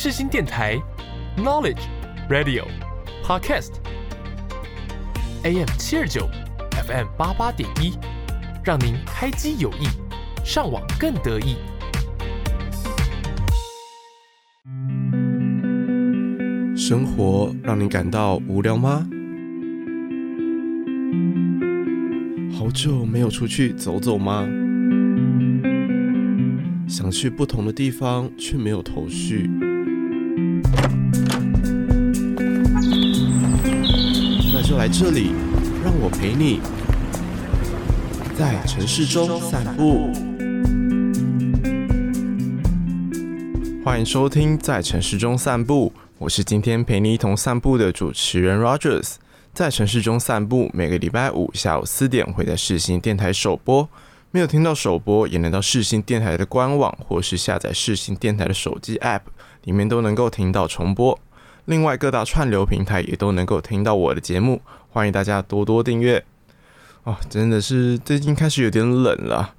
世新电台，Knowledge Radio Podcast，AM 七二九，FM 八八点一，让您开机有益，上网更得意。生活让你感到无聊吗？好久没有出去走走吗？想去不同的地方，却没有头绪。这里，让我陪你，在城市中散步。欢迎收听《在城市中散步》，我是今天陪你一同散步的主持人 Rogers。在城市中散步，每个礼拜五下午四点会在世新电台首播。没有听到首播，也能到世新电台的官网，或是下载世新电台的手机 App，里面都能够听到重播。另外，各大串流平台也都能够听到我的节目，欢迎大家多多订阅。哦，真的是最近开始有点冷了。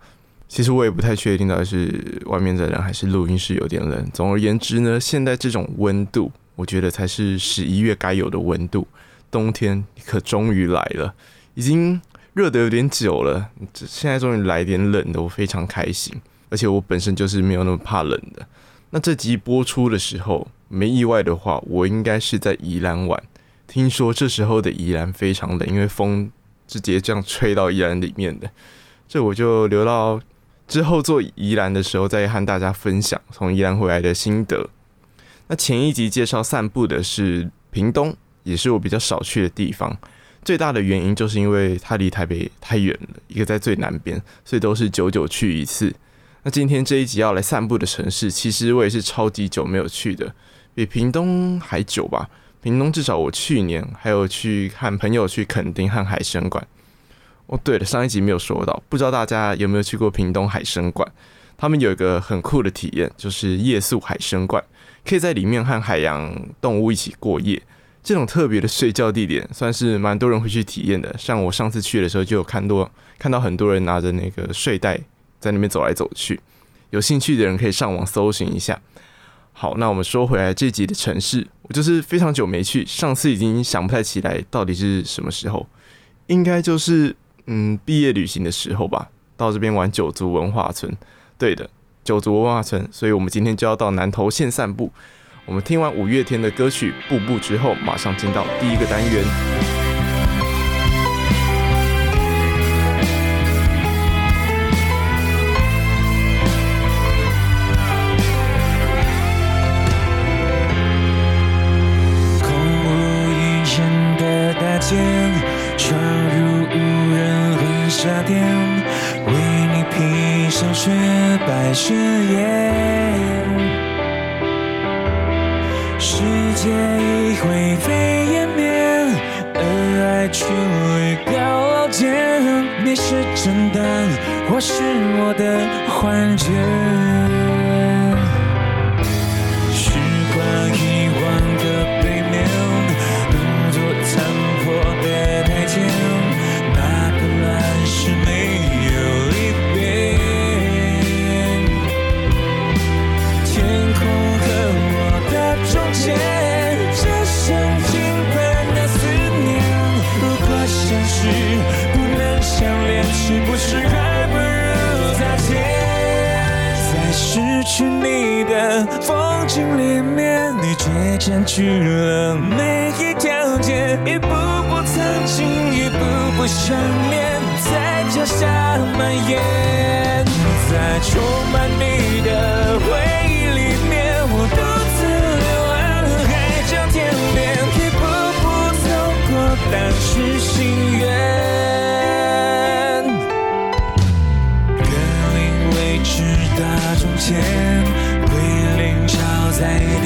其实我也不太确定到底是外面的人还是录音室有点冷。总而言之呢，现在这种温度，我觉得才是十一月该有的温度。冬天可终于来了，已经。热得有点久了，现在终于来点冷的，我非常开心。而且我本身就是没有那么怕冷的。那这集播出的时候，没意外的话，我应该是在宜兰玩。听说这时候的宜兰非常冷，因为风直接这样吹到宜兰里面的。这我就留到之后做宜兰的时候再和大家分享从宜兰回来的心得。那前一集介绍散步的是屏东，也是我比较少去的地方。最大的原因就是因为它离台北太远了，一个在最南边，所以都是久久去一次。今天这一集要来散步的城市，其实我也是超级久没有去的，比屏东还久吧。屏东至少我去年还有去和朋友去垦丁和海生馆。哦，对了，上一集没有说到，不知道大家有没有去过屏东海生馆？他们有一个很酷的体验，就是夜宿海生馆，可以在里面和海洋动物一起过夜。这种特别的睡觉地点，算是蛮多人会去体验的。像我上次去的时候，就有看多看到很多人拿着那个睡袋在那边走来走去。有兴趣的人可以上网搜寻一下。好，那我们说回来这集的城市，我就是非常久没去，上次已经想不太起来到底是什么时候，应该就是嗯毕业旅行的时候吧。到这边玩九族文化村，对的，九族文化村。所以我们今天就要到南投县散步。我们听完五月天的歌曲《步步》之后，马上进到第一个单元。雪白雪夜。世界已灰飞烟灭，而爱却立高楼间。你是真的，或是我的幻觉？是还不如再见。在失去你的风景里面，你却占据了每一条街，一步步曾经，一步步想念，在脚下蔓延，在充满你的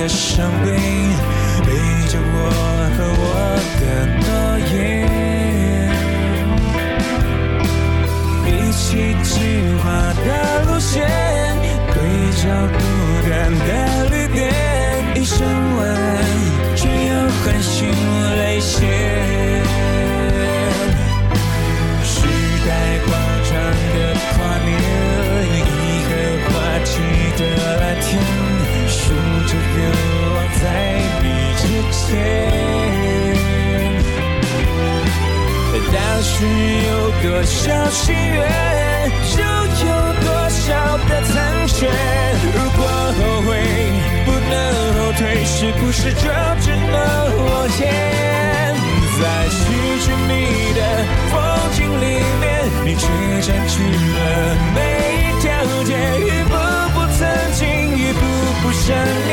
的伤悲，背着我和我的是有多少心愿，就有多少的残缺。如果后悔不能后退，是不是就只能往前？在失去你的风景里面，你却占据了每一条街，一步步曾经，一步步想念，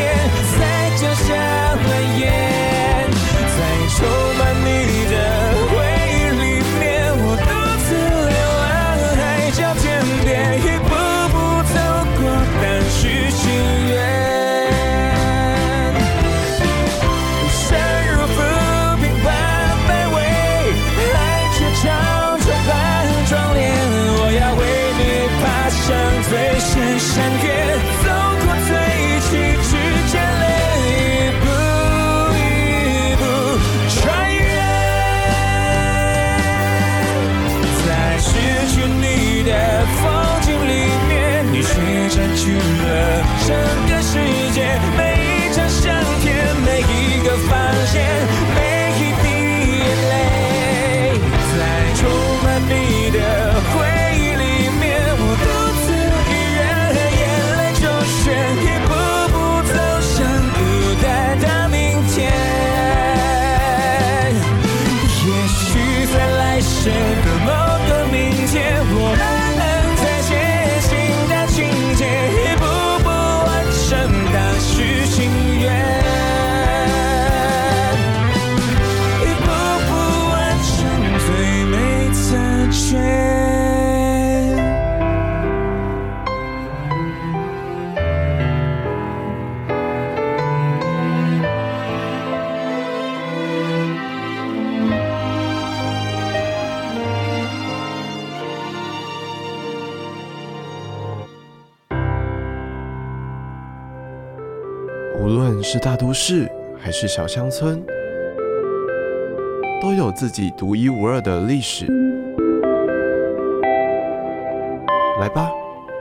都市还是小乡村，都有自己独一无二的历史。来吧，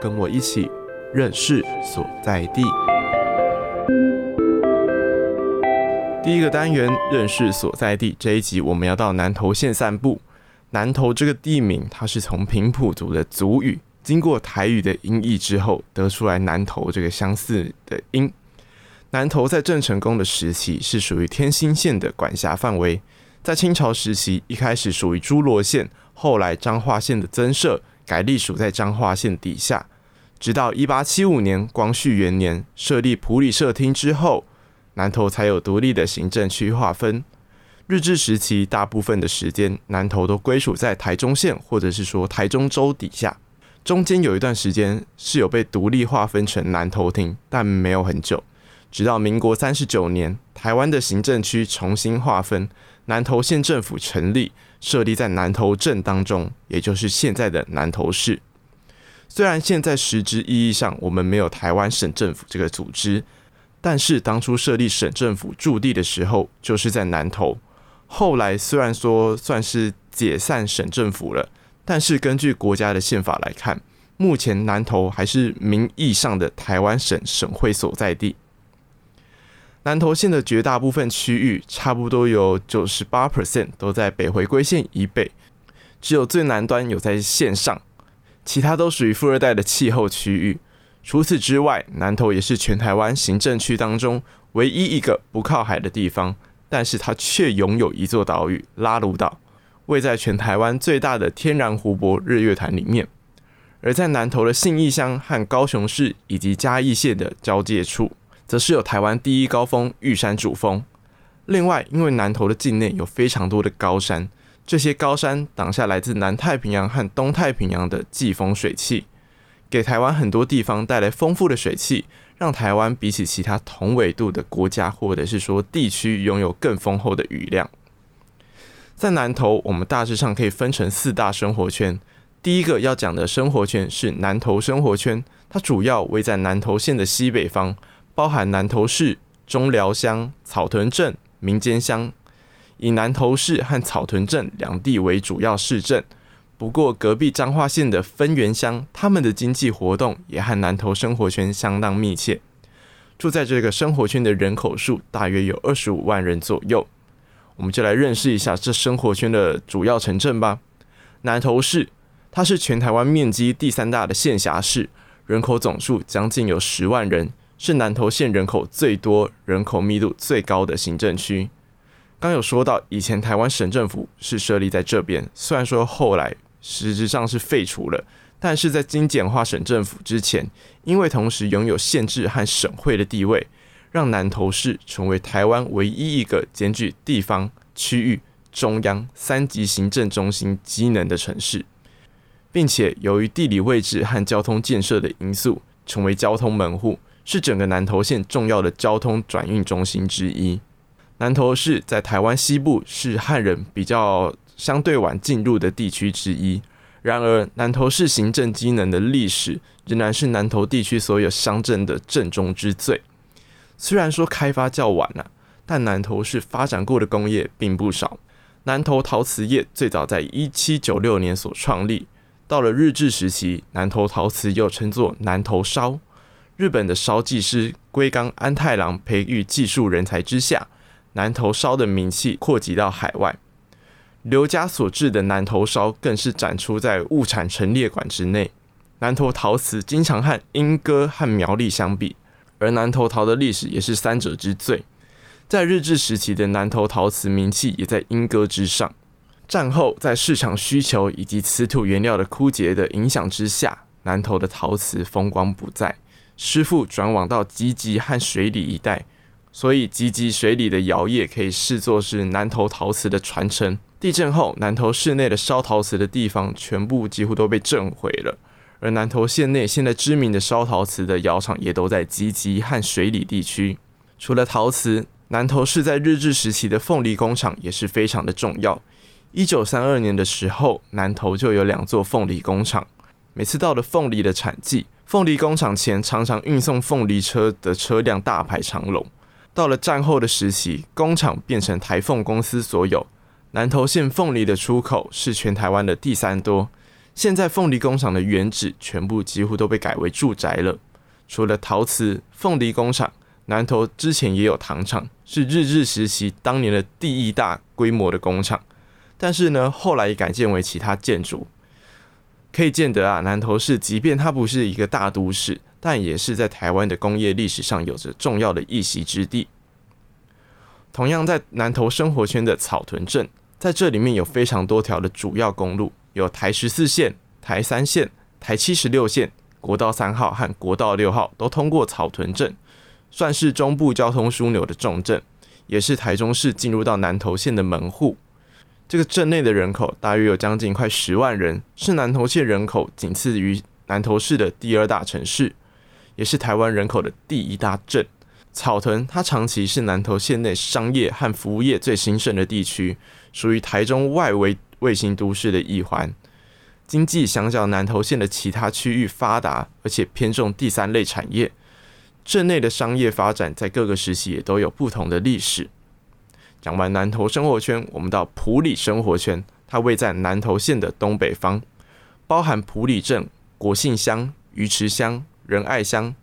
跟我一起认识所在地。第一个单元认识所在地，这一集我们要到南投县散步。南投这个地名，它是从平埔族的族语，经过台语的音译之后，得出来南投这个相似的音。南投在郑成功的时期是属于天兴县的管辖范围，在清朝时期一开始属于诸罗县，后来彰化县的增设改隶属在彰化县底下，直到一八七五年光绪元年设立埔里社厅之后，南投才有独立的行政区划分。日治时期大部分的时间，南投都归属在台中县或者是说台中州底下，中间有一段时间是有被独立划分成南投厅，但没有很久。直到民国三十九年，台湾的行政区重新划分，南投县政府成立，设立在南投镇当中，也就是现在的南投市。虽然现在实质意义上我们没有台湾省政府这个组织，但是当初设立省政府驻地的时候，就是在南投。后来虽然说算是解散省政府了，但是根据国家的宪法来看，目前南投还是名义上的台湾省省会所在地。南投县的绝大部分区域，差不多有九十八 percent 都在北回归线以北，只有最南端有在线上，其他都属于富二代的气候区域。除此之外，南投也是全台湾行政区当中唯一一个不靠海的地方，但是它却拥有一座岛屿——拉鲁岛，位在全台湾最大的天然湖泊日月潭里面。而在南投的信义乡和高雄市以及嘉义县的交界处。则是有台湾第一高峰玉山主峰。另外，因为南投的境内有非常多的高山，这些高山挡下来自南太平洋和东太平洋的季风水汽，给台湾很多地方带来丰富的水汽，让台湾比起其他同纬度的国家或者是说地区，拥有更丰厚的雨量。在南投，我们大致上可以分成四大生活圈。第一个要讲的生活圈是南投生活圈，它主要位在南投县的西北方。包含南投市、中寮乡、草屯镇、民间乡，以南投市和草屯镇两地为主要市镇。不过，隔壁彰化县的分园乡，他们的经济活动也和南投生活圈相当密切。住在这个生活圈的人口数大约有二十五万人左右。我们就来认识一下这生活圈的主要城镇吧。南投市，它是全台湾面积第三大的县辖市，人口总数将近有十万人，是南投县人口最多、人口密度最高的行政区。刚有说到，以前台湾省政府是设立在这边，虽然说后来实质上是废除了，但是在精简化省政府之前，因为同时拥有县治和省会的地位，让南投市成为台湾唯一一个兼具地方、区域、中央三级行政中心机能的城市，并且由于地理位置和交通建设的因素，成为交通门户，是整个南投县重要的交通转运中心之一。南投市在台湾西部，是汉人比较相对晚进入的地区之一。然而，南投市行政机能的历史仍然是南投地区所有乡镇的正宗之最。虽然说开发较晚了，但南投市发展过的工业并不少。南投陶瓷业最早在一七九六年所创立，到了日治时期，南投陶瓷又称作南投烧。日本的烧技师龟冈安太郎培育技术人才之下。南投烧的名气扩及到海外，刘家所制的南投烧更是展出在物产陈列馆之内。南投陶瓷经常和莺歌和苗栗相比，而南投陶的历史也是三者之最。在日治时期的南投陶瓷名气也在莺歌之上。战后在市场需求以及瓷土原料的枯竭的影响之下，南投的陶瓷风光不再，师傅转往到集集和水里一带。所以，集集水里的窑业可以视作是南投陶瓷的传承。地震后，南投市内的烧陶瓷的地方全部几乎都被震毁了，而南投县内现在知名的烧陶瓷的窑厂也都在集集和水里地区。除了陶瓷，南投市在日治时期的凤梨工厂也是非常的重要。一九三二年的时候，南投就有两座凤梨工厂。每次到了凤梨的产季，凤梨工厂前常常运送凤梨车的车辆大排长龙。到了战后的时期，工厂变成台凤公司所有。南投县凤梨的出口是全台湾的第三多。现在凤梨工厂的原址全部几乎都被改为住宅了。除了陶瓷、凤梨工厂，南投之前也有糖厂，是日治时期当年的第一大规模的工厂。但是呢，后来也改建为其他建筑。可以见得啊，南投市即便它不是一个大都市。但也是在台湾的工业历史上有着重要的一席之地。同样在南投生活圈的草屯镇，在这里面有非常多条的主要公路，有台十四线、台三线、台七十六线、国道三号和国道六号都通过草屯镇，算是中部交通枢纽的重镇，也是台中市进入到南投县的门户。这个镇内的人口大约有将近快十万人，是南投县人口仅次于南投市的第二大城市。也是台湾人口的第一大镇，草屯，它长期是南投县内商业和服务业最兴盛的地区，属于台中外围卫星都市的一环。经济相较南投县的其他区域发达，而且偏重第三类产业。镇内的商业发展在各个时期也都有不同的历史。讲完南投生活圈，我们到埔里生活圈，它位在南投县的东北方，包含埔里镇、国姓乡、鱼池乡。仁爱乡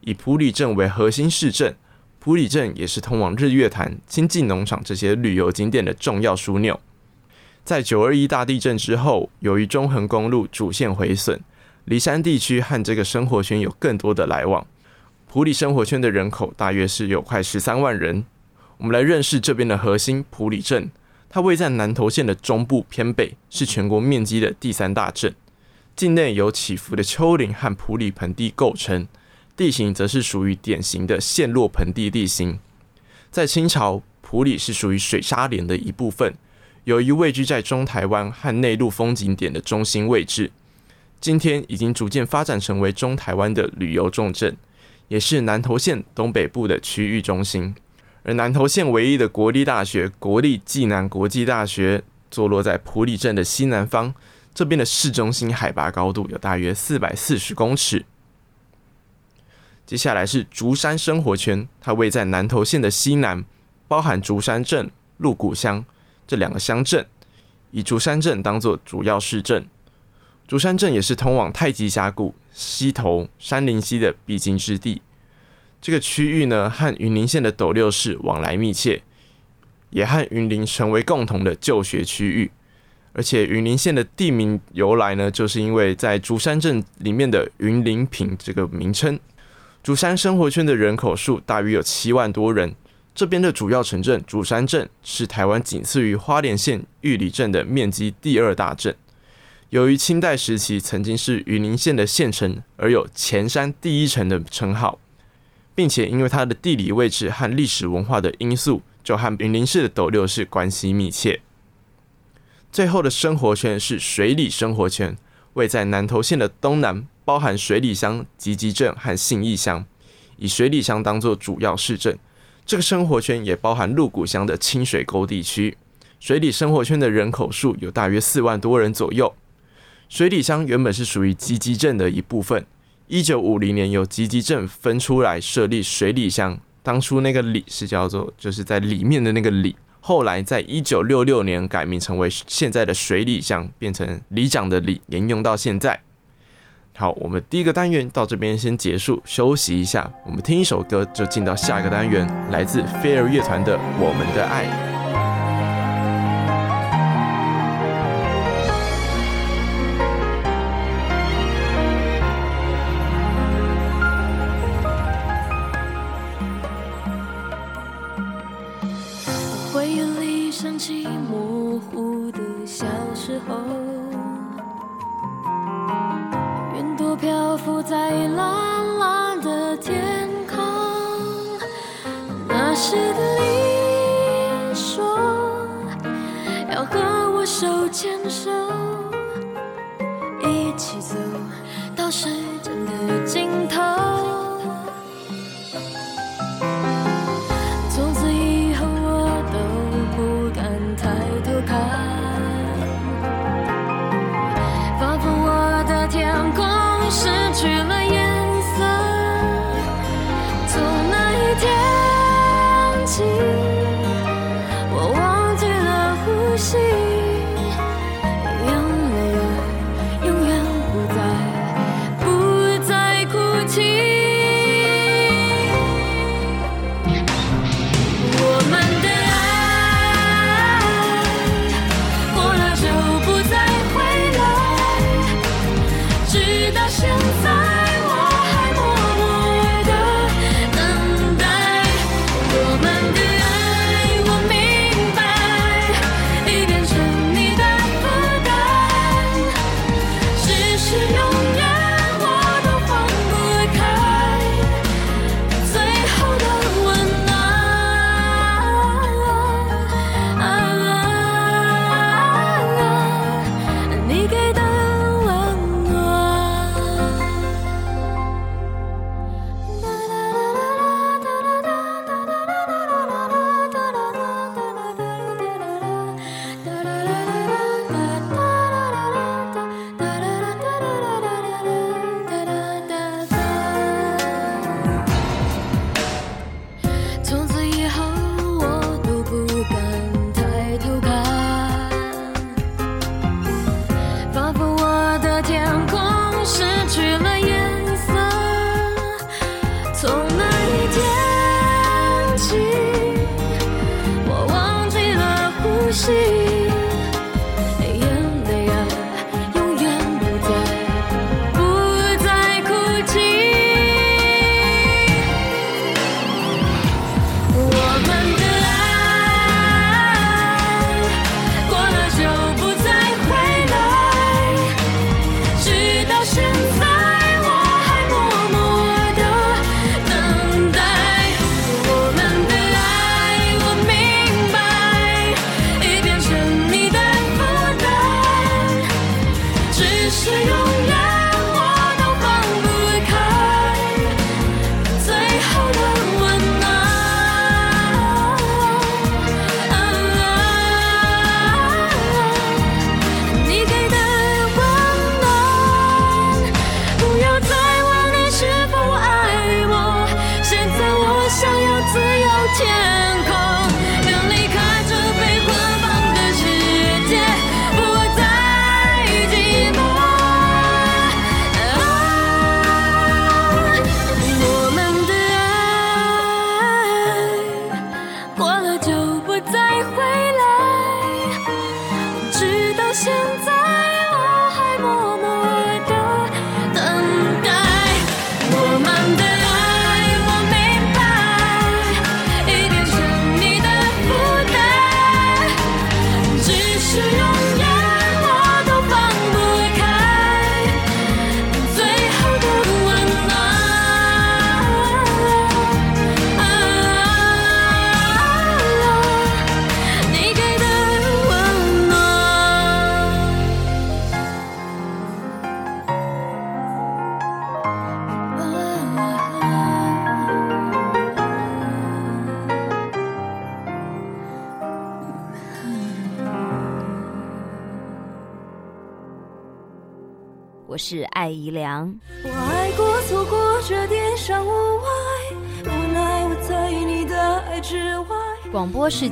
以埔里镇为核心市镇，埔里镇也是通往日月潭、清境农场这些旅游景点的重要枢纽。在九二一大地震之后，由于中横公路主线毁损，梨山地区和这个生活圈有更多的来往。埔里生活圈的人口大约是有快十三万人。我们来认识这边的核心普里镇，它位在南投县的中部偏北，是全国面积的第三大镇。境内由起伏的丘陵和普里盆地构成，地形则是属于典型的陷落盆地地形。在清朝，普里是属于水沙连的一部分，由于位居在中台湾和内陆风景点的中心位置，今天已经逐渐发展成为中台湾的旅游重镇，也是南投县东北部的区域中心。而南投县唯一的国立大学——国立暨南国际大学，坐落在埔里镇的西南方。这边的市中心海拔高度有大约四百四十公尺。接下来是竹山生活圈，它位在南投县的西南，包含竹山镇、鹿谷乡这两个乡镇，以竹山镇当做主要市镇。竹山镇也是通往太极峡谷、溪头、山林溪的必经之地。这个区域呢，和云林县的斗六市往来密切，也和云林成为共同的就学区域。而且云林县的地名由来呢，就是因为在竹山镇里面的云林坪这个名称。竹山生活圈的人口数大约有七万多人。这边的主要城镇竹山镇是台湾仅次于花莲县玉里镇的面积第二大镇。由于清代时期曾经是云林县的县城，而有“前山第一城”的称号，并且因为它的地理位置和历史文化的因素，就和云林市的斗六市关系密切。最后的生活圈是水里生活圈，位在南投县的东南，包含水里乡、吉吉镇和信义乡，以水里乡当作主要市镇。这个生活圈也包含鹿谷乡的清水沟地区。水里生活圈的人口数有大约四万多人左右。水里乡原本是属于吉吉镇的一部分，一九五零年由吉吉镇分出来设立水里乡。当初那个里是叫做就是在里面的那个里。后来，在一九六六年改名成为现在的水里乡，变成里长的里，沿用到现在。好，我们第一个单元到这边先结束，休息一下。我们听一首歌，就进到下一个单元，来自飞儿乐团的《我们的爱》。是的，你说要和我手牵手，一起走到时间的尽头。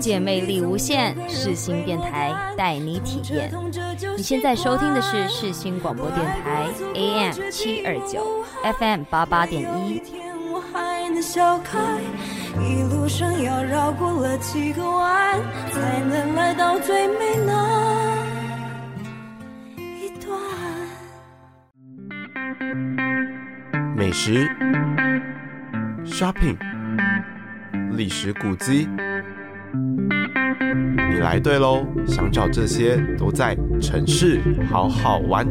界魅力无限，世新电台带你体验。你现在收听的是世新广播电台 AM 七二九 FM 八八点一。一路上要绕过了几个弯，才能来到最美那一段。美食、shopping、历史古迹，你来对喽！想找这些都在城市好好玩。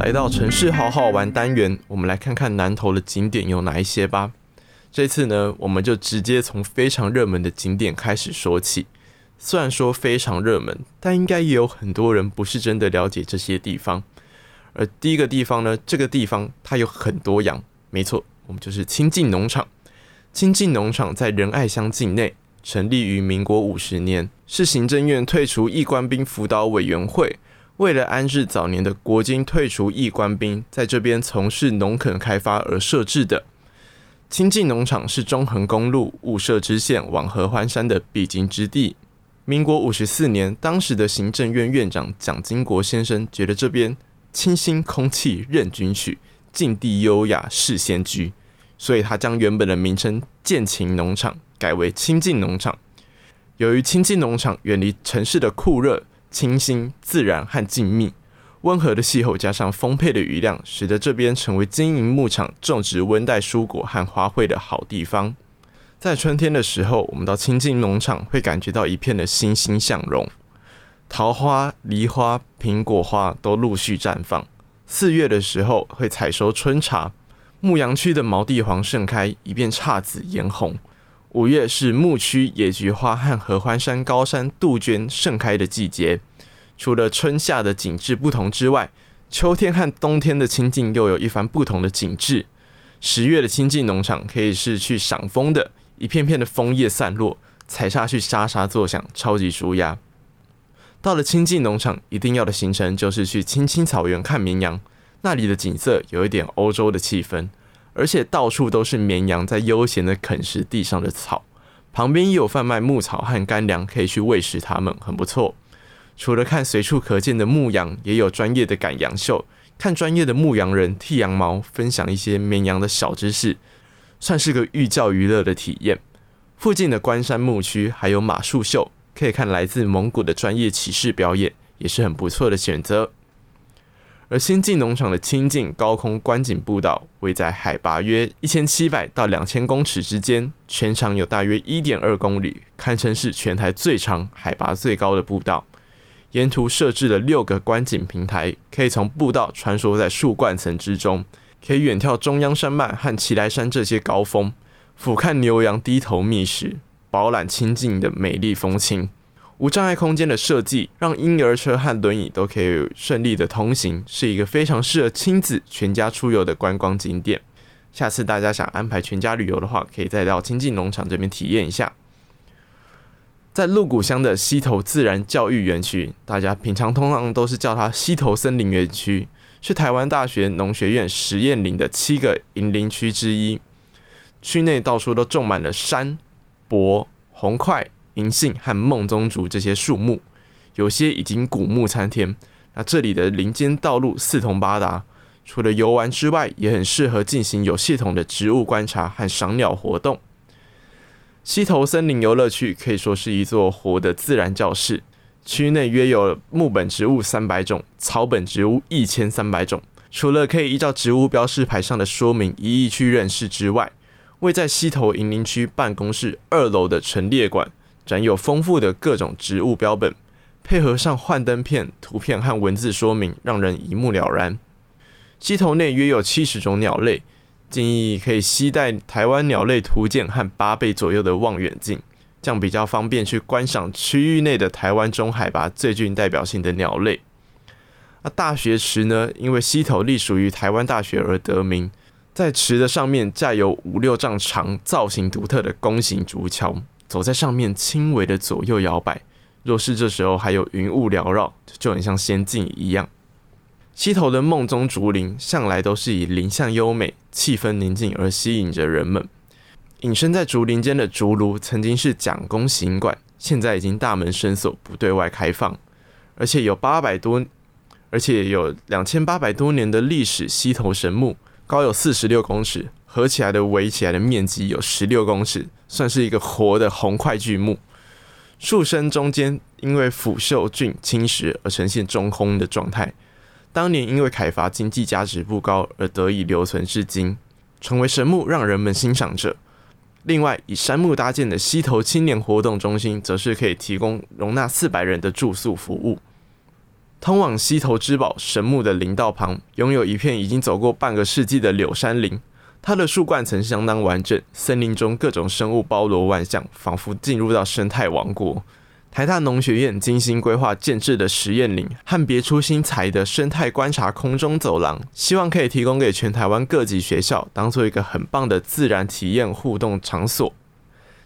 来到城市好好玩单元，我们来看看南投的景点有哪一些吧。这次呢，我们就直接从非常热门的景点开始说起。虽然说非常热门，但应该也有很多人不是真的了解这些地方。而第一个地方呢，这个地方它有很多羊，没错，我们就是亲近农场。清境农场在仁爱乡境内，成立于民国五十年，是行政院退除役官兵辅导委员会为了安置早年的国军退除役官兵在这边从事农垦开发而设置的。清境农场是中横公路雾社支线往合欢山的必经之地。民国五十四年，当时的行政院院长蒋经国先生觉得这边清新空气任君取，境地优雅适仙居，所以他将原本的名称建勤农场改为清境农场。由于清境农场远离城市的酷热、清新、自然和静谧。温和的气候加上丰沛的雨量，使得这边成为经营牧场、种植温带蔬果和花卉的好地方。在春天的时候，我们到清境农场会感觉到一片的欣欣向荣，桃花、梨花、苹果花都陆续绽放。四月的时候会采收春茶，牧羊区的毛地黄盛开，一片姹紫嫣红。五月是牧区野菊花和合欢山高山杜鹃盛开的季节。除了春夏的景致不同之外，秋天和冬天的清境又有一番不同的景致。十月的清境农场可以是去赏枫的，一片片的枫叶散落，踩下去沙沙作响，超级舒压。到了清境农场，一定要的行程就是去青青草原看绵羊，那里的景色有一点欧洲的气氛，而且到处都是绵羊在悠闲的啃食地上的草，旁边也有贩卖牧草和干粮，可以去喂食它们，很不错。除了看随处可见的牧羊，也有专业的赶羊秀，看专业的牧羊人剃羊毛，分享一些绵羊的小知识，算是个寓教于乐的体验。附近的关山牧区还有马术秀，可以看来自蒙古的专业骑士表演，也是很不错的选择。而新进农场的清境高空观景步道，位在海拔约一千七百到两千公尺之间，全长有大约一点二公里，堪称是全台最长、海拔最高的步道。沿途设置了六个观景平台，可以从步道穿梭在树冠层之中，可以远眺中央山脉和奇莱山这些高峰，俯瞰牛羊低头觅食，饱览清境的美丽风情。无障碍空间的设计，让婴儿车和轮椅都可以顺利的通行，是一个非常适合亲子全家出游的观光景点。下次大家想安排全家旅游的话，可以再到亲近农场这边体验一下。在鹿谷乡的溪头自然教育园区，大家平常通常都是叫它溪头森林园区，是台湾大学农学院实验林的七个营林区之一。区内到处都种满了山、柏、红桧、银杏和孟宗竹这些树木，有些已经古木参天。那这里的林间道路四通八达，除了游玩之外，也很适合进行有系统的植物观察和赏鸟活动。溪头森林游乐区可以说是一座活的自然教室，区内约有木本植物三百种，草本植物一千三百种。除了可以依照植物标示牌上的说明一一去认识之外，位在溪头营林区办公室二楼的陈列馆展有丰富的各种植物标本，配合上幻灯片、图片和文字说明，让人一目了然。溪头内约有七十种鸟类。建议可以携带台湾鸟类图鉴和八倍左右的望远镜，这样比较方便去观赏区域内的台湾中海拔最具代表性的鸟类。那大学池呢？因为溪头隶属于台湾大学而得名，在池的上面架有五六丈长、造型独特的弓形竹桥，走在上面轻微的左右摇摆。若是这时候还有云雾缭绕，就很像仙境一样。溪头的梦中竹林向来都是以林相优美、气氛宁静而吸引着人们。隐身在竹林间的竹炉曾经是蒋公行馆，现在已经大门深锁，不对外开放。而且有八百多，而且有两千八百多年的历史。溪头神木高有四十六公尺，合起来的围起来的面积有十六公尺，算是一个活的红块巨木。树身中间因为腐朽菌侵蚀而呈现中空的状态。当年因为砍伐经济价值不高而得以留存至今，成为神木让人们欣赏着。另外，以杉木搭建的溪头青年活动中心，则是可以提供容纳四百人的住宿服务。通往溪头之宝神木的林道旁，拥有一片已经走过半个世纪的柳杉林，它的树冠层相当完整，森林中各种生物包罗万象，仿佛进入到生态王国。台大农学院精心规划建置的实验林和别出心裁的生态观察空中走廊，希望可以提供给全台湾各级学校，当做一个很棒的自然体验互动场所。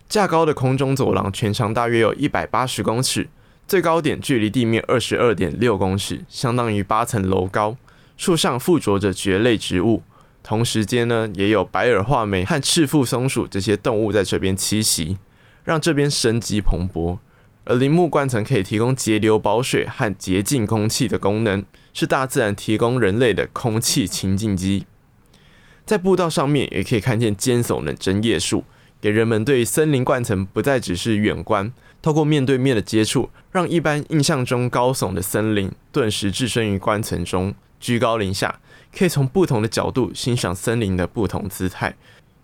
架高的空中走廊全长大约有一百八十公尺。最高点距离地面二十二点六公尺，相当于八层楼高。树上附着着蕨类植物，同时间呢，也有白耳画眉和赤腹松鼠这些动物在这边栖息，让这边生机蓬勃。而林木冠层可以提供截流保水和洁净空气的功能，是大自然提供人类的空气清净机。在步道上面也可以看见尖耸的针叶树，给人们对森林冠层不再只是远观。透过面对面的接触，让一般印象中高耸的森林顿时置身于冠层中，居高临下，可以从不同的角度欣赏森林的不同姿态，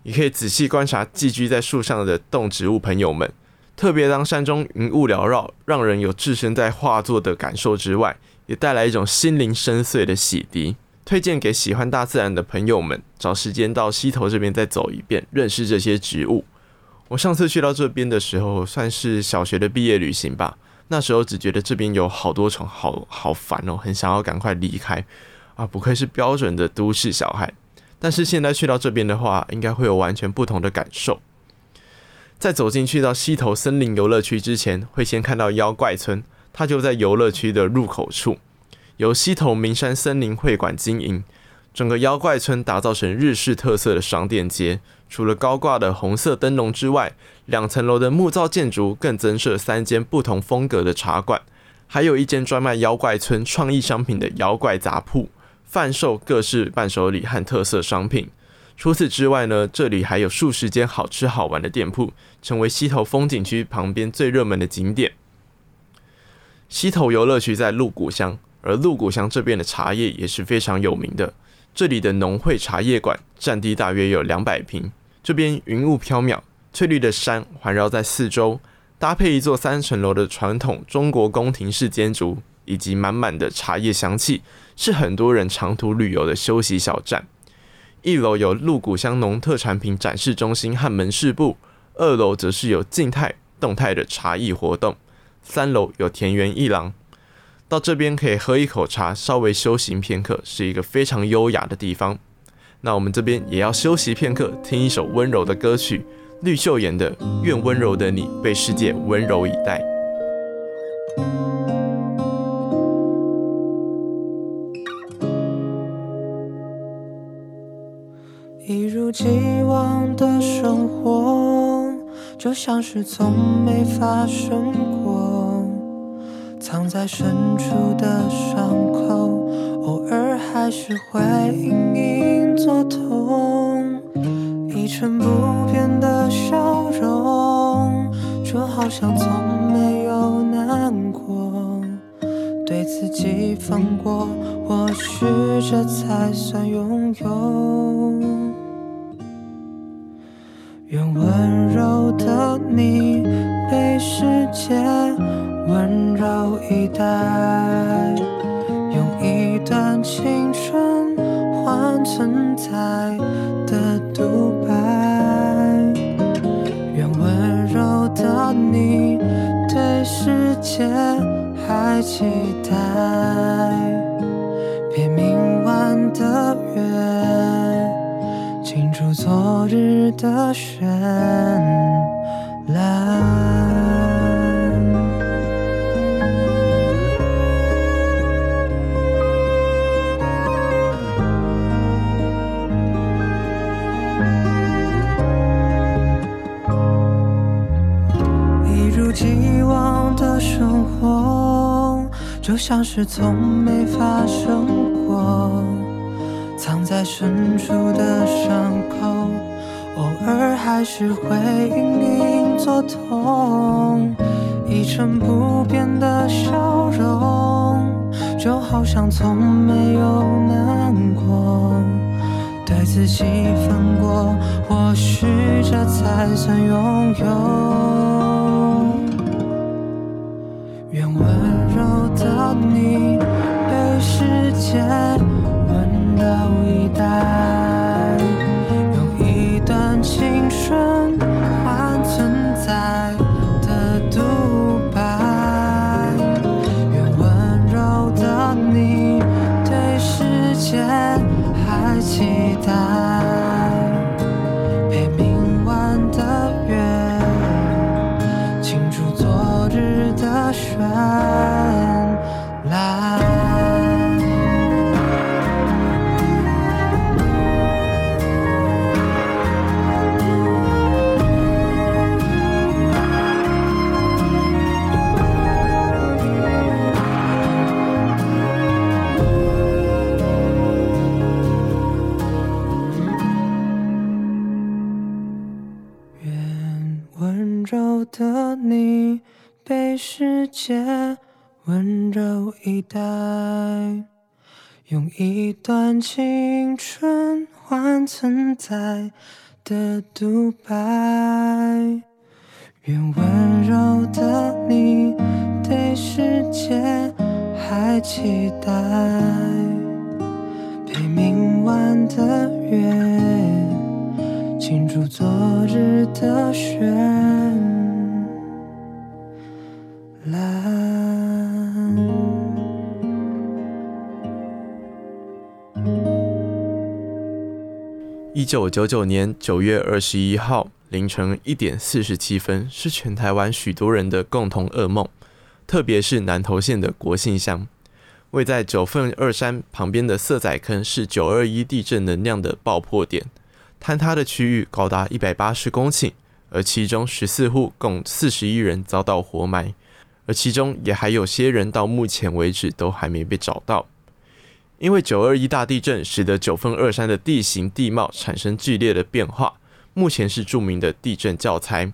也可以仔细观察寄居在树上的动植物朋友们。特别当山中云雾缭绕，让人有置身在画作的感受之外，也带来一种心灵深邃的洗涤。推荐给喜欢大自然的朋友们，找时间到溪头这边再走一遍，认识这些植物。我上次去到这边的时候，算是小学的毕业旅行吧。那时候只觉得这边有好多虫，好好烦哦，很想要赶快离开啊！不愧是标准的都市小孩。但是现在去到这边的话，应该会有完全不同的感受。在走进去到溪头森林游乐区之前，会先看到妖怪村，它就在游乐区的入口处，由溪头名山森林会馆经营。整个妖怪村打造成日式特色的商店街。除了高挂的红色灯笼之外，两层楼的木造建筑更增设三间不同风格的茶馆，还有一间专卖妖怪村创意商品的妖怪杂铺，贩售各式伴手礼和特色商品。除此之外呢，这里还有数十间好吃好玩的店铺，成为溪头风景区旁边最热门的景点。溪头游乐区在鹿谷乡，而鹿谷乡这边的茶叶也是非常有名的。这里的农会茶叶馆占地大约有两百坪。这边云雾飘渺，翠绿的山环绕在四周，搭配一座三层楼的传统中国宫廷式建筑，以及满满的茶叶香气，是很多人长途旅游的休息小站。一楼有鹿谷乡农特产品展示中心和门市部，二楼则是有静态、动态的茶艺活动，三楼有田园艺廊。到这边可以喝一口茶，稍微休息片刻，是一个非常优雅的地方。那我们这边也要休息片刻，听一首温柔的歌曲，绿秀妍的《愿温柔的你被世界温柔以待》。如既往的生活，就像是从没发生过，藏在深处的伤口，偶尔还是会隐隐作痛，一成不变的笑容，就好像从没有难过。对自己放过，或许这才算拥有。愿温柔的你被世界温柔以待。用一段青春换存在的独白，愿温柔的你对世界还期待，别冥顽的约，昨日的绚烂一如既往的生活就像是从没发生过。藏在深处的伤口，偶尔还是会隐隐作痛。一成不变的笑容，就好像从没有难过。对自己放过，或许这才算拥有。愿温柔的你被世界温柔界温柔以待，用一段青春换存在的独白。愿温柔的你对世界还期待，陪明晚的月，庆祝昨日的雪。一九九九年九月二十一号凌晨一点四十七分，是全台湾许多人的共同噩梦，特别是南投县的国姓乡，位在九份二山旁边的色仔坑，是九二一地震能量的爆破点，坍塌的区域高达一百八十公顷，而其中十四户共四十一人遭到活埋。而其中也还有些人到目前为止都还没被找到，因为九二一大地震使得九份二山的地形地貌产生剧烈的变化，目前是著名的地震教材。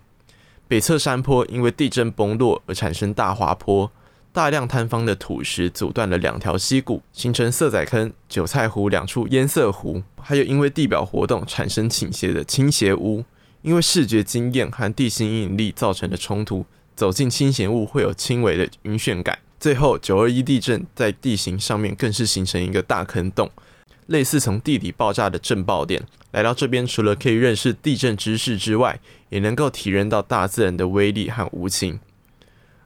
北侧山坡因为地震崩落而产生大滑坡，大量坍方的土石阻断了两条溪谷，形成色仔坑、韭菜湖两处堰塞湖，还有因为地表活动产生倾斜的倾斜屋，因为视觉经验和地心引力造成的冲突。走进倾斜物会有轻微的晕眩感。最后，九二一地震在地形上面更是形成一个大坑洞，类似从地底爆炸的震爆点。来到这边，除了可以认识地震知识之外，也能够体验到大自然的威力和无情。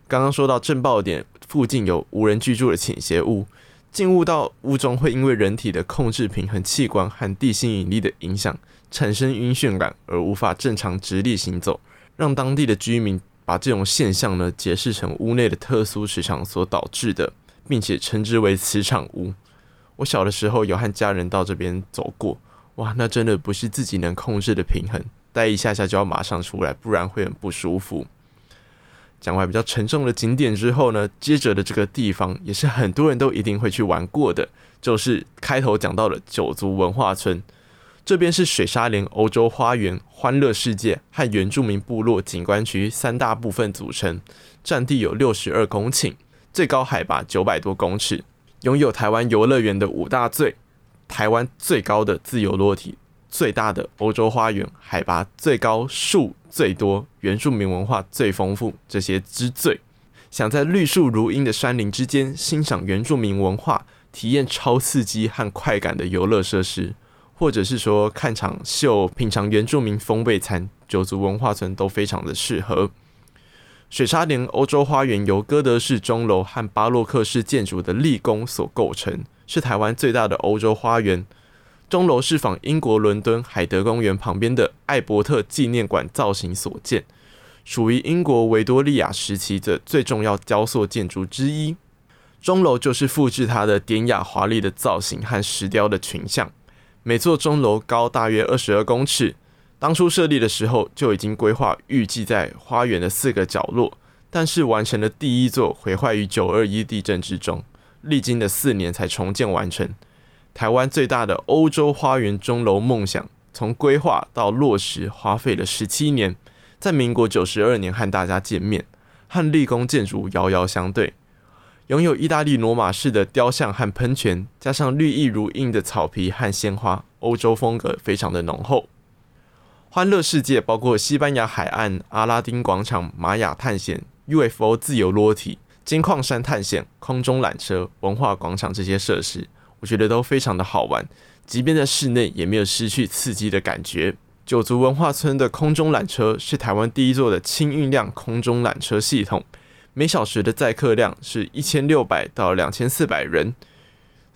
刚刚说到震爆点附近有无人居住的倾斜物，进入到屋中会因为人体的控制平衡器官和地心引力的影响，产生晕眩感而无法正常直立行走，让当地的居民。把这种现象呢解释成屋内的特殊磁场所导致的，并且称之为磁场屋。我小的时候有和家人到这边走过，哇，那真的不是自己能控制的平衡，待一下下就要马上出来，不然会很不舒服。讲完比较沉重的景点之后呢，接着的这个地方也是很多人都一定会去玩过的，就是开头讲到的九族文化村。这边是水沙连欧洲花园、欢乐世界和原住民部落景观区三大部分组成，占地有六十二公顷，最高海拔九百多公尺，拥有台湾游乐园的五大最，台湾最高的自由落体，最大的欧洲花园，海拔最高、树最多、原住民文化最丰富，这些之最。想在绿树如茵的山林之间欣赏原住民文化，体验超刺激和快感的游乐设施。或者是说看场秀、品尝原住民风味餐，九族文化村都非常的适合。水沙连欧洲花园由哥德式钟楼和巴洛克式建筑的立宫所构成，是台湾最大的欧洲花园。钟楼是仿英国伦敦海德公园旁边的艾伯特纪念馆造型所建，属于英国维多利亚时期的最重要雕塑建筑之一。钟楼就是复制它的典雅华丽的造型和石雕的群像。每座钟楼高大约二十二公尺，当初设立的时候就已经规划，预计在花园的四个角落但是完成了第一座毁坏于九二一地震之中，历经了四年才重建完成。台湾最大的欧洲花园钟楼梦想，从规划到落实花费了十七年，在民国九十二年和大家见面，和立功建筑遥遥相对。拥有意大利罗马式的雕像和喷泉，加上绿意如茵的草皮和鲜花，欧洲风格非常的浓厚。欢乐世界包括西班牙海岸、阿拉丁广场、玛雅探险、UFO 自由落体、金矿山探险、空中缆车、文化广场这些设施，我觉得都非常的好玩。即便在室内，也没有失去刺激的感觉。九族文化村的空中缆车是台湾第一座的轻运量空中缆车系统。每小时的载客量是一千六百到两千四百人，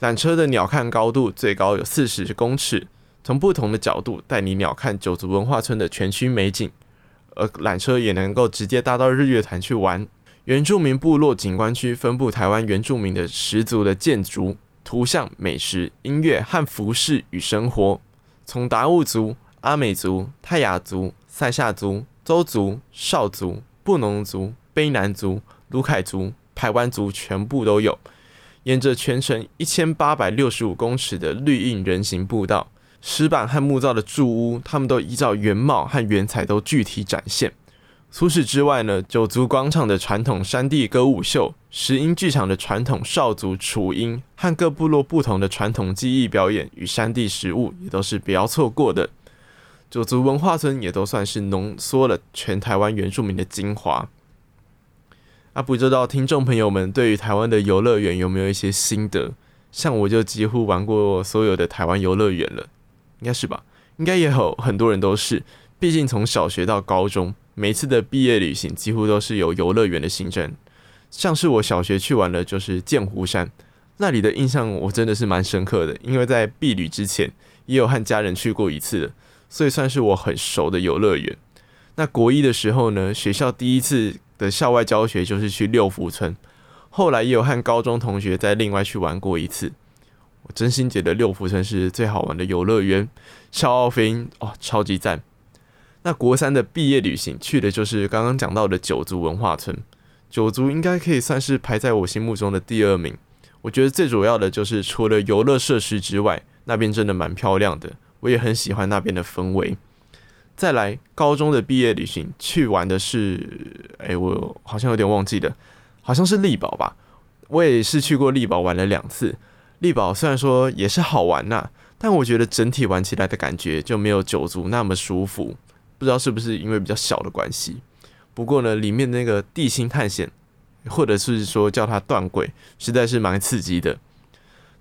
缆车的鸟瞰高度最高有四十公尺，从不同的角度带你鸟瞰九族文化村的全区美景，而缆车也能够直接搭到日月潭去玩。原住民部落景观区分布台湾原住民的十族的建筑、图像、美食、音乐和服饰与生活，从达悟族、阿美族、泰雅族、赛夏族、邹族、邵族、布农族。卑南族、鲁凯族、排湾族全部都有，沿着全程一千八百六十五公尺的绿荫人行步道，石板和木造的住屋，他们都依照原貌和原彩都具体展现。除此之外呢，九族广场的传统山地歌舞秀，石英剧场的传统少族雏音，和各部落不同的传统技艺表演与山地食物，也都是不要错过的。九族文化村也都算是浓缩了全台湾原住民的精华。啊，不知道听众朋友们对于台湾的游乐园有没有一些心得？像我就几乎玩过所有的台湾游乐园了，应该是吧？应该也有很多人都是，毕竟从小学到高中，每次的毕业旅行几乎都是有游乐园的行程。像是我小学去玩的就是剑湖山，那里的印象我真的是蛮深刻的，因为在毕旅之前也有和家人去过一次的，所以算是我很熟的游乐园。那国一的时候呢，学校第一次的校外教学就是去六福村，后来也有和高中同学再另外去玩过一次。我真心觉得六福村是最好玩的游乐园，笑傲飞鹰哦，超级赞。那国三的毕业旅行去的就是刚刚讲到的九族文化村，九族应该可以算是排在我心目中的第二名。我觉得最主要的就是除了游乐设施之外，那边真的蛮漂亮的，我也很喜欢那边的氛围。再来，高中的毕业旅行去玩的是，哎、我好像有点忘记了，好像是丽宝吧。我也是去过丽宝玩了两次。丽宝虽然说也是好玩呐、但我觉得整体玩起来的感觉就没有九族那么舒服。不知道是不是因为比较小的关系。不过呢，里面那个地心探险，或者是说叫它断轨，实在是蛮刺激的。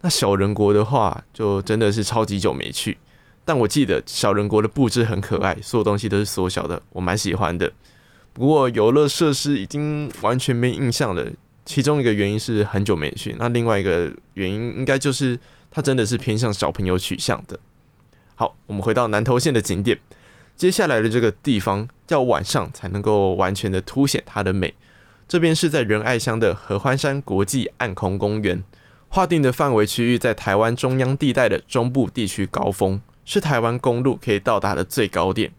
那小人国的话，就真的是超级久没去。但我记得小人国的布置很可爱，所有东西都是缩小的，我蛮喜欢的。不过游乐设施已经完全没印象了，其中一个原因是很久没去，那另外一个原因应该就是它真的是偏向小朋友取向的。好，我们回到南投县的景点，接下来的这个地方要晚上才能够完全的凸显它的美。这边是在仁爱乡的合欢山国际暗空公园，划定的范围区域在台湾中央地带的中部地区高峰。是台湾公路可以到达的最高点，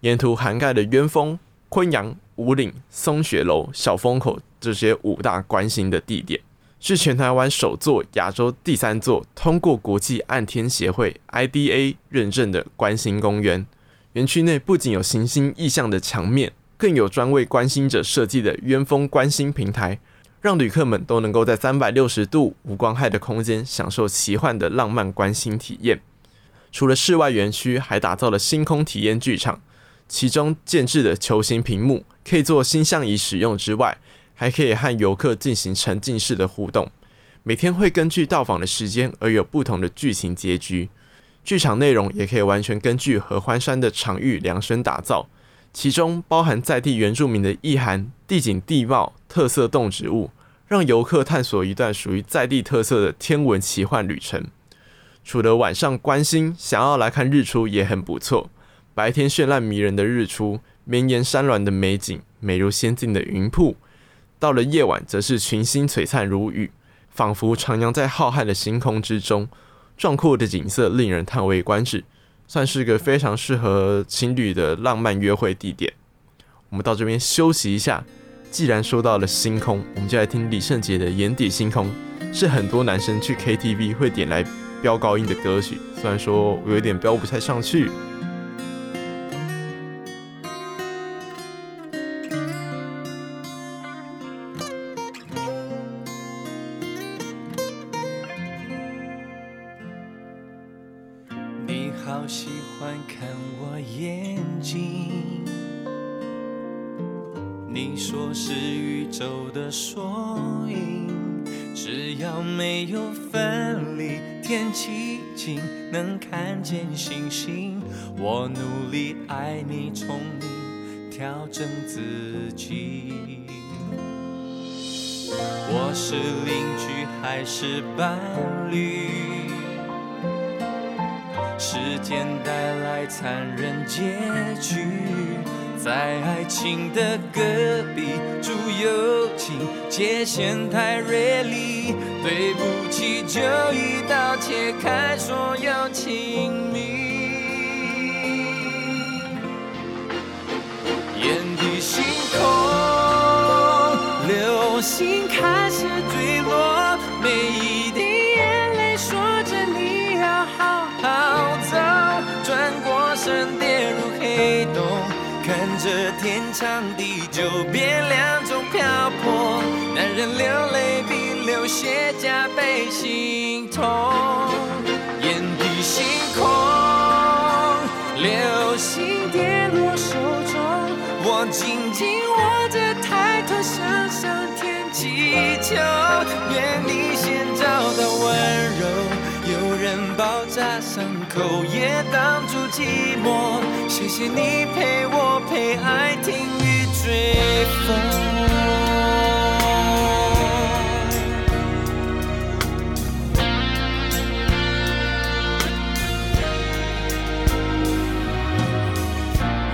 沿途涵盖了鸢峰、昆阳、五岭、松雪楼、小风口这些五大观星的地点，是全台湾首座、亚洲第三座通过国际暗天协会 IDA 认证的观星公园。园区内不仅有行星意象的墙面，更有专为观星者设计的鸢峰观星平台，让旅客们都能够在三百六十度无光害的空间，享受奇幻的浪漫观星体验。除了室外园区，还打造了星空体验剧场，其中建置的球形屏幕可以做星象仪使用之外，还可以和游客进行沉浸式的互动。每天会根据到访的时间而有不同的剧情结局。剧场内容也可以完全根据合欢山的场域量身打造，其中包含在地原住民的意涵、地景地貌、特色动植物，让游客探索一段属于在地特色的天文奇幻旅程。除了晚上观星，想要来看日出也很不错。白天绚烂迷人的日出，绵延山峦的美景，美如仙境的云瀑；到了夜晚，则是群星璀璨如雨，仿佛徜徉在浩瀚的星空之中。壮阔的景色令人叹为观止，算是个非常适合情侣的浪漫约会地点。我们到这边休息一下，既然说到了星空，我们就来听李圣杰的《眼底星空》，是很多男生去 KTV 会点来飙高音的歌曲。虽然说我有点飙不太上去。星星。我努力爱你，宠你，调整自己。我是邻居还是伴侣？时间带来残忍结局，在爱情的隔壁住友情，界限太锐利，对不起就一刀切开所有亲密。眼底星空，流星开始天长地久变两种漂泊，男人流泪比流血加倍心痛。眼底星空，流星跌落手中，我紧紧握着抬头向上天祈求，愿你扎伤口，也挡住寂寞。谢谢你陪我陪爱听雨追风，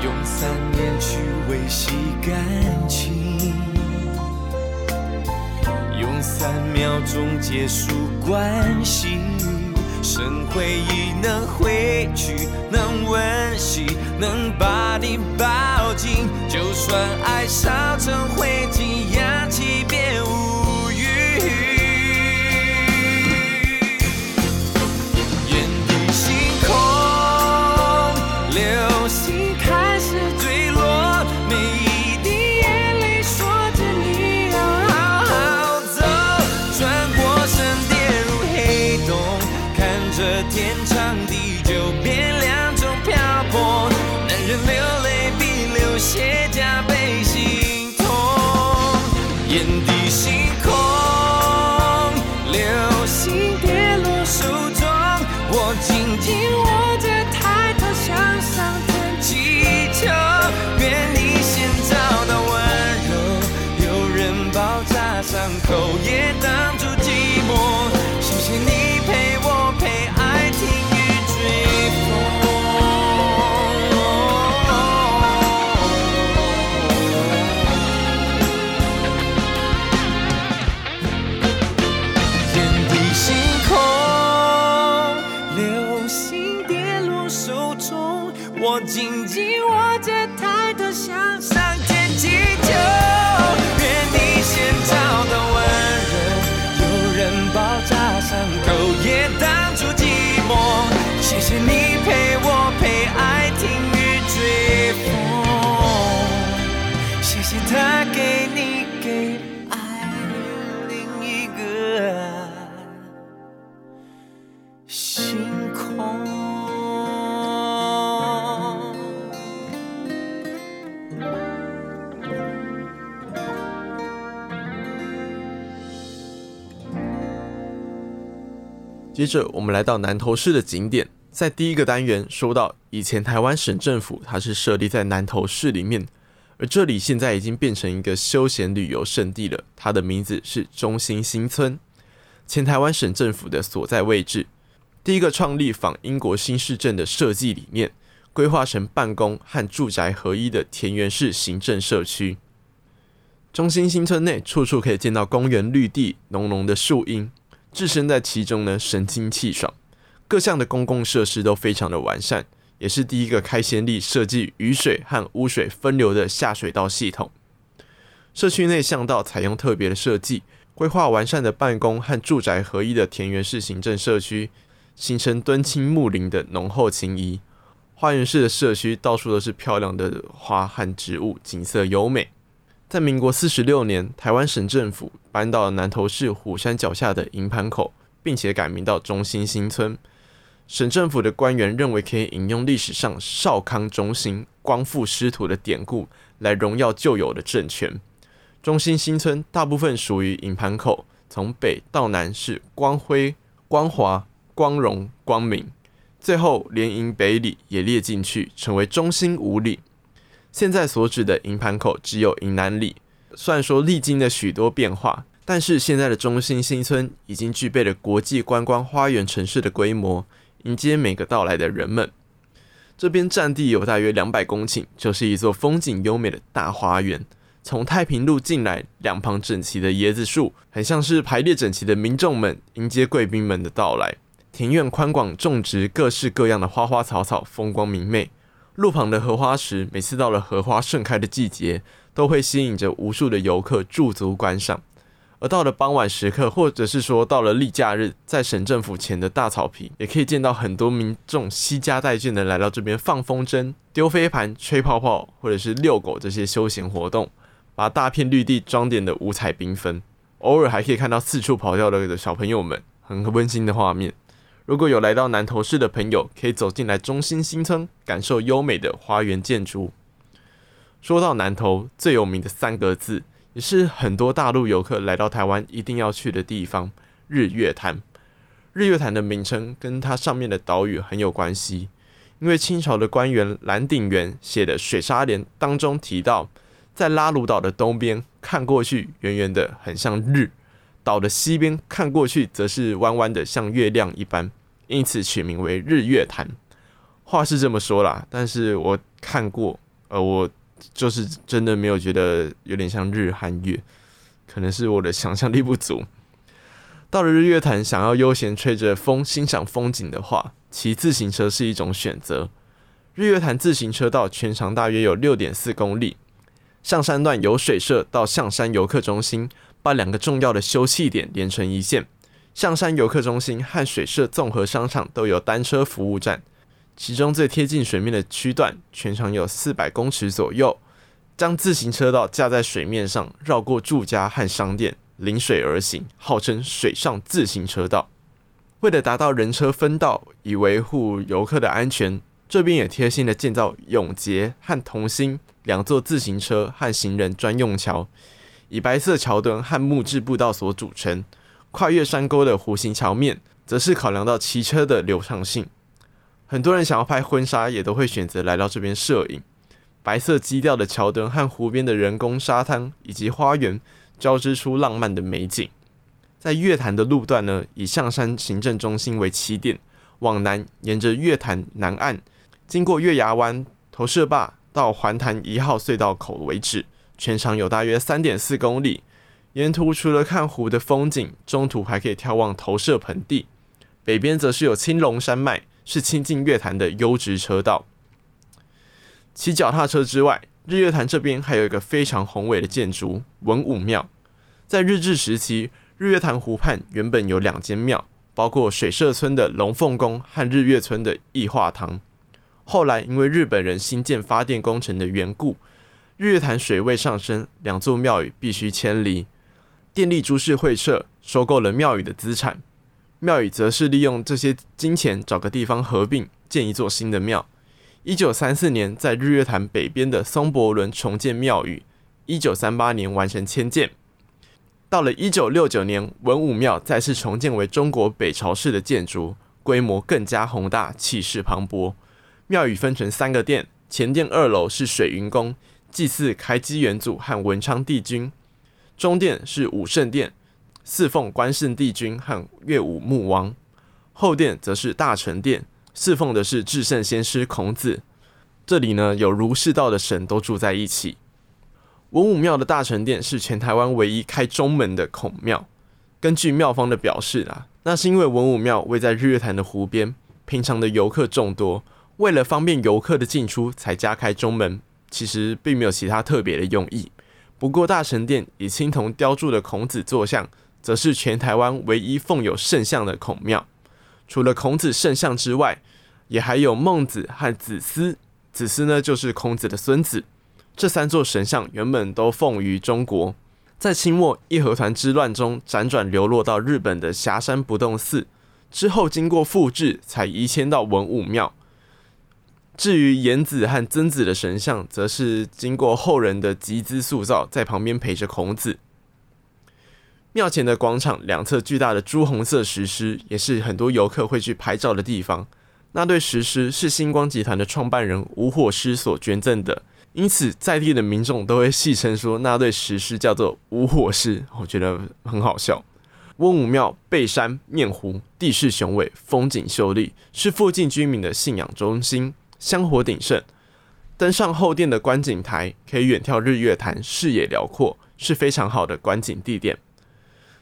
用三年去维系感情，用三秒钟结束关系。等回忆，能回去，能温习，能把你抱紧。就算爱烧成灰烬，氧气接着，我们来到南投市的景点。在第一个单元说到，以前台湾省政府它是设立在南投市里面，而这里现在已经变成一个休闲旅游胜地了。它的名字是中心新村，前台湾省政府的所在位置。第一个创立仿英国新市镇的设计理念，规划成办公和住宅合一的田园式行政社区。中心新村内处处可以见到公园绿地、浓浓的树荫。置身在其中呢，神清气爽，各项的公共设施都非常的完善，也是第一个开先例设计雨水和污水分流的下水道系统。社区内巷道采用特别的设计，规划完善的办公和住宅合一的田园式行政社区，形成敦亲睦邻的浓厚情谊。花园式的社区到处都是漂亮的花和植物，景色优美。在民国四十六年，台湾省政府搬到南投市虎山脚下的营盘口，并且改名到中心新村。省政府的官员认为可以引用历史上少康中兴、光复师徒的典故，来荣耀旧有的政权。中心新村大部分属于营盘口，从北到南是光辉、光华、光荣、光明，最后连营北里也列进去，成为中心五里。现在所指的营盘口只有营南里，虽然说历经了许多变化，但是现在的中兴新村已经具备了国际观光花园城市的规模。迎接每个到来的人们。这边占地有大约两百公顷，就是一座风景优美的大花园。从太平路进来，两旁整齐的椰子树，很像是排列整齐的民众们迎接贵宾们的到来。庭院宽广，种植各式各样的花花草草，风光明媚。路旁的荷花池，每次到了荷花盛开的季节，都会吸引着无数的游客驻足观赏。而到了傍晚时刻，或者是说到了例假日，在省政府前的大草坪，也可以见到很多民众携家带眷的来到这边放风筝、丢飞盘、吹泡泡，或者是遛狗这些休闲活动，把大片绿地装点的五彩缤纷。偶尔还可以看到四处跑跳的小朋友们，很温馨的画面。如果有来到南投市的朋友，可以走进来中心新村，感受优美的花园建筑。说到南投最有名的三个字。也是很多大陆游客来到台湾一定要去的地方——日月潭。日月潭的名称跟它上面的岛屿很有关系，因为清朝的官员蓝鼎元写的《水沙连》当中提到，在拉鲁岛的东边看过去，圆圆的很像日；岛的西边看过去，则是弯弯的像月亮一般，因此取名为日月潭。话是这么说啦，但是我看过，呃，我。就是真的没有觉得有点像日和月，可能是我的想象力不足。到了日月潭，想要悠闲吹着风欣赏风景的话，骑自行车是一种选择。日月潭自行车道全长大约有六点四公里，象山段由水社到象山游客中心，把两个重要的休憩点连成一线。象山游客中心和水社综合商场都有单车服务站。其中最贴近水面的区段，全长有四百公尺左右，将自行车道架在水面上，绕过住家和商店，临水而行，号称“水上自行车道”。为了达到人车分道，以维护游客的安全，这边也贴心的建造永捷和同心两座自行车和行人专用桥，以白色桥墩和木质步道所组成。跨越山沟的弧形桥面，则是考量到骑车的流畅性。很多人想要拍婚纱，也都会选择来到这边摄影。白色基调的桥墩和湖边的人工沙滩以及花园，交织出浪漫的美景。在月潭的路段呢，以象山行政中心为起点，往南沿着月潭南岸，经过月牙湾、投射坝到环潭一号隧道口为止，全长有大约三点四公里。沿途除了看湖的风景，中途还可以眺望投射盆地。北边则是有青龙山脉。是亲近月潭的优质车道。骑脚踏车之外，日月潭这边还有一个非常宏伟的建筑——文武庙。在日治时期，日月潭湖畔原本有两间庙，包括水社村的龙凤宫和日月村的义化堂。后来因为日本人新建发电工程的缘故，日月潭水位上升，两座庙宇必须迁离。电力株式会社收购了庙宇的资产。庙宇则是利用这些金钱找个地方合并建一座新的庙。一九三四年，在日月潭北边的松柏仑重建庙宇，一九三八年完成迁建。到了一九六九年，文武庙再次重建为中国北朝式的建筑，规模更加宏大，气势磅礴。庙宇分成三个殿，前殿二楼是水云宫，祭祀开基元祖和文昌帝君；中殿是武圣殿。侍奉关圣帝君和岳武穆王，后殿则是大成殿，侍奉的是至圣先师孔子。这里呢，有儒释道的神都住在一起。文武庙的大成殿是全台湾唯一开中门的孔庙。根据庙方的表示啊，那是因为文武庙位在日月潭的湖边，平常的游客众多，为了方便游客的进出才加开中门，其实并没有其他特别的用意。不过大成殿以青铜雕铸的孔子坐像，则是全台湾唯一奉有圣像的孔庙。除了孔子圣像之外，也还有孟子和子思。子思呢，就是孔子的孙子。这三座神像原本都奉于中国，在清末义和团之乱中辗转流落到日本的霞山不动寺，之后经过复制，才移迁到文武庙。至于颜子和曾子的神像，则是经过后人的集资塑造，在旁边陪着孔子。庙前的广场两侧巨大的朱红色石狮，也是很多游客会去拍照的地方。那对石狮是星光集团的创办人吴火狮所捐赠的。因此，在地的民众都会戏称说那对石狮叫做“吴火狮”，我觉得很好笑。文武庙背山面湖，地势雄伟，风景秀丽，是附近居民的信仰中心，香火鼎盛。登上后殿的观景台，可以远眺日月潭，视野辽阔，是非常好的观景地点。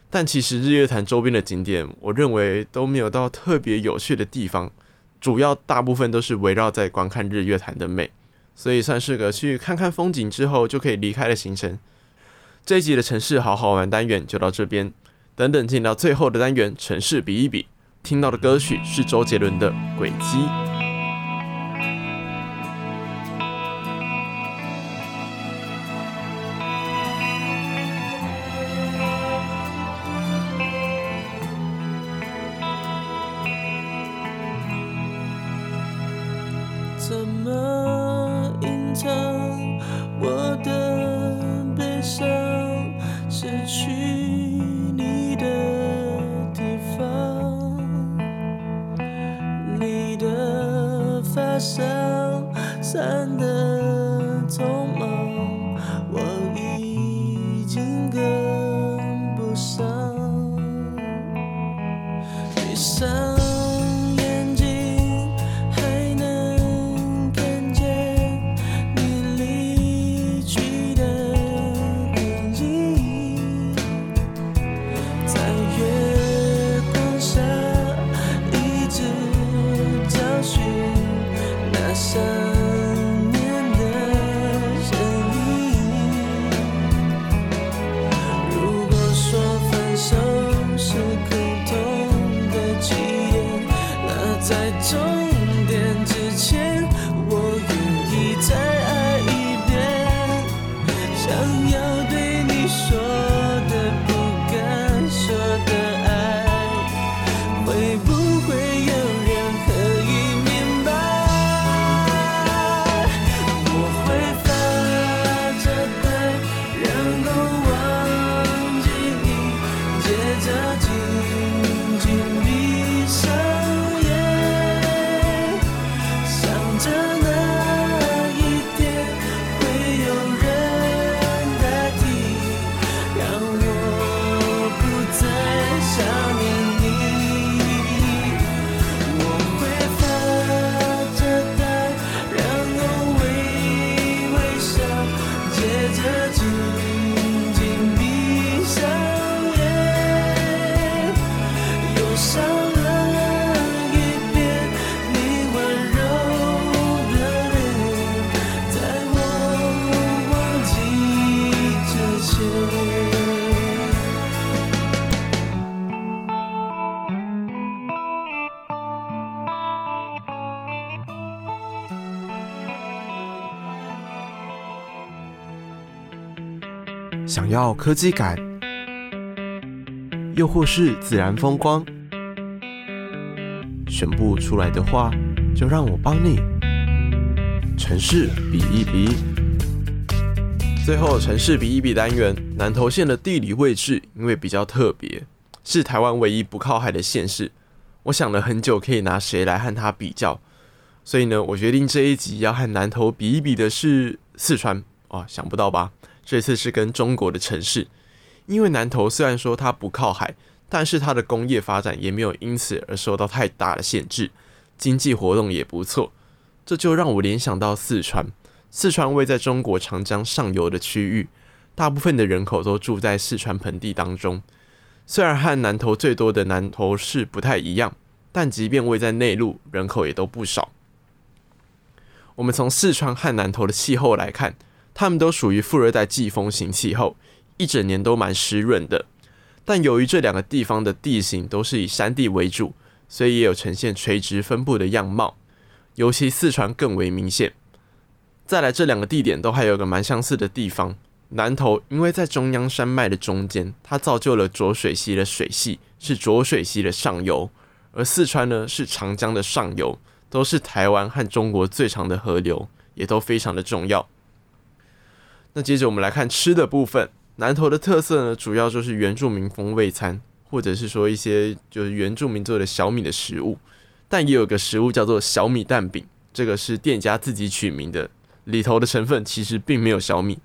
但其实日月潭周边的景点，我认为都没有到特别有趣的地方，主要大部分都是围绕在观看日月潭的美。所以算是个去看看风景之后就可以离开的行程。这一集的城市好好玩单元就到这边，等等进到最后的单元城市比一比，听到的歌曲是周杰伦的《轨迹》。怎么隐藏我的悲伤？失去你的地方。你的发香散的想要科技感，又或是自然风光，选不出来的话，就让我帮你。城市比一比，最后城市比一比单元，南投县的地理位置因为比较特别，是台湾唯一不靠海的县市。我想了很久，可以拿谁来和它比较，所以呢，我决定这一集要和南投比一比的是四川。哦，想不到吧？这次是跟中国的城市，因为南投虽然说它不靠海，但是它的工业发展也没有因此而受到太大的限制，经济活动也不错，这就让我联想到四川。四川位在中国长江上游的区域，大部分的人口都住在四川盆地当中。虽然和南投最多的南投市不太一样，但即便位在内陆，人口也都不少。我们从四川和南投的气候来看。它们都属于副热带季风型气候，一整年都蛮湿润的。但由于这两个地方的地形都是以山地为主，所以也有呈现垂直分布的样貌，尤其四川更为明显。再来，这两个地点都还有个蛮相似的地方。南投因为在中央山脉的中间，它造就了浊水溪的水系是浊水溪的上游，而四川呢是长江的上游，都是台湾和中国最长的河流，也都非常的重要。那接着我们来看吃的部分，南投的特色呢，主要就是原住民风味餐，或者是说一些就是原住民做的小米的食物，但也有个食物叫做小米蛋饼，这个是店家自己取名的。里头的成分其实并没有小米，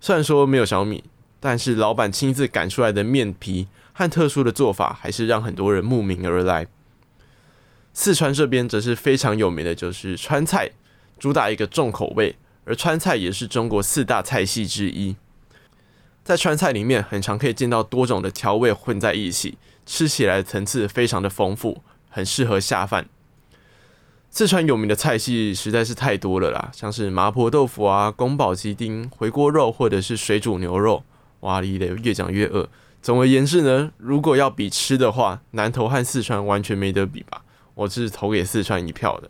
虽然说没有小米，但是老板亲自擀出来的面皮和特殊的做法，还是让很多人慕名而来。四川这边则是非常有名的，就是川菜，主打一个重口味，而川菜也是中国四大菜系之一。在川菜里面，很常可以见到多种的调味混在一起，吃起来层次非常的丰富，很适合下饭。四川有名的菜系实在是太多了啦，像是麻婆豆腐啊、宫保鸡丁、回锅肉，或者是水煮牛肉。哇哩嘞，越讲越饿。总而言之呢，如果要比吃的话，南投和四川完全没得比吧。我是投给四川一票的。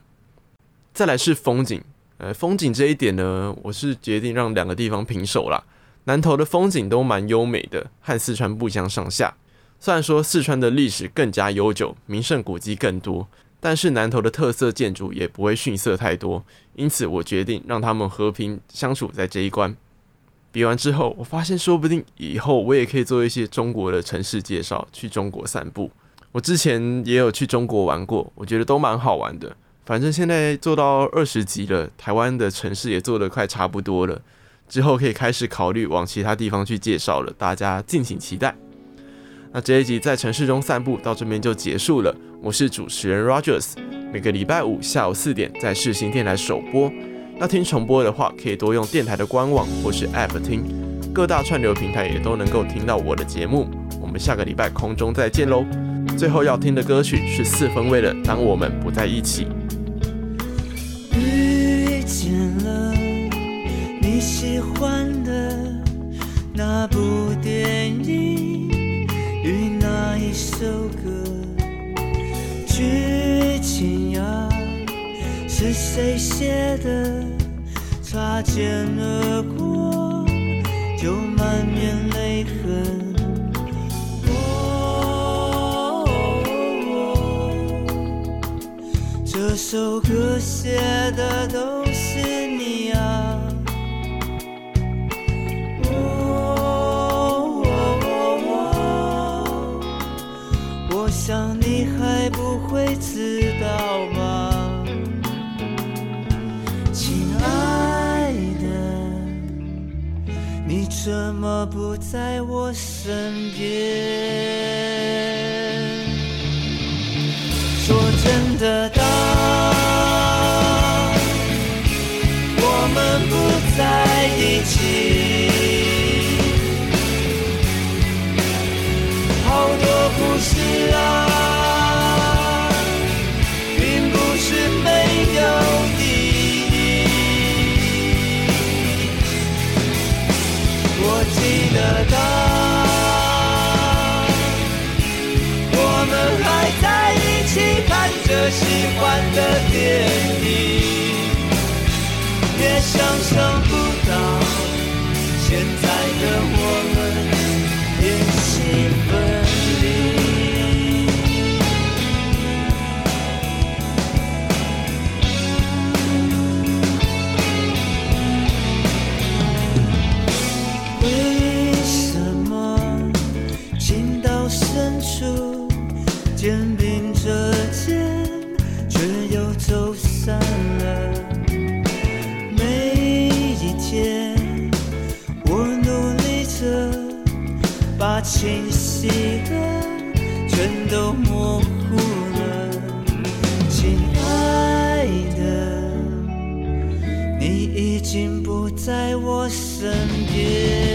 再来是风景，呃，风景这一点呢，我是决定让两个地方平手啦。南投的风景都蛮优美的，和四川不相上下。虽然说四川的历史更加悠久，名胜古迹更多。但是南投的特色建筑也不会逊色太多，因此我决定让他们和平相处在这一关。比完之后，我发现说不定以后我也可以做一些中国的城市介绍，去中国散步。我之前也有去中国玩过，我觉得都蛮好玩的。反正现在做到二十集了，台湾的城市也做得快差不多了，之后可以开始考虑往其他地方去介绍了，大家敬请期待。那这一集在城市中散步到这边就结束了。我是主持人 Rogers，每个礼拜五下午四点在世新电台首播。要听重播的话，可以多用电台的官网或是 App 听，各大串流平台也都能够听到我的节目。我们下个礼拜空中再见喽！最后要听的歌曲是四分卫的《当我们不在一起》。遇见了你喜欢的那部电影。与那一首歌，剧情呀，是谁写的？擦肩而过，就满面泪痕。这首歌写的都是你呀。想你还不会知道吗？亲爱的，你怎么不在我身边？得到我们不再喜欢的电影，清晰的全都模糊了，亲爱的，你已经不在我身边。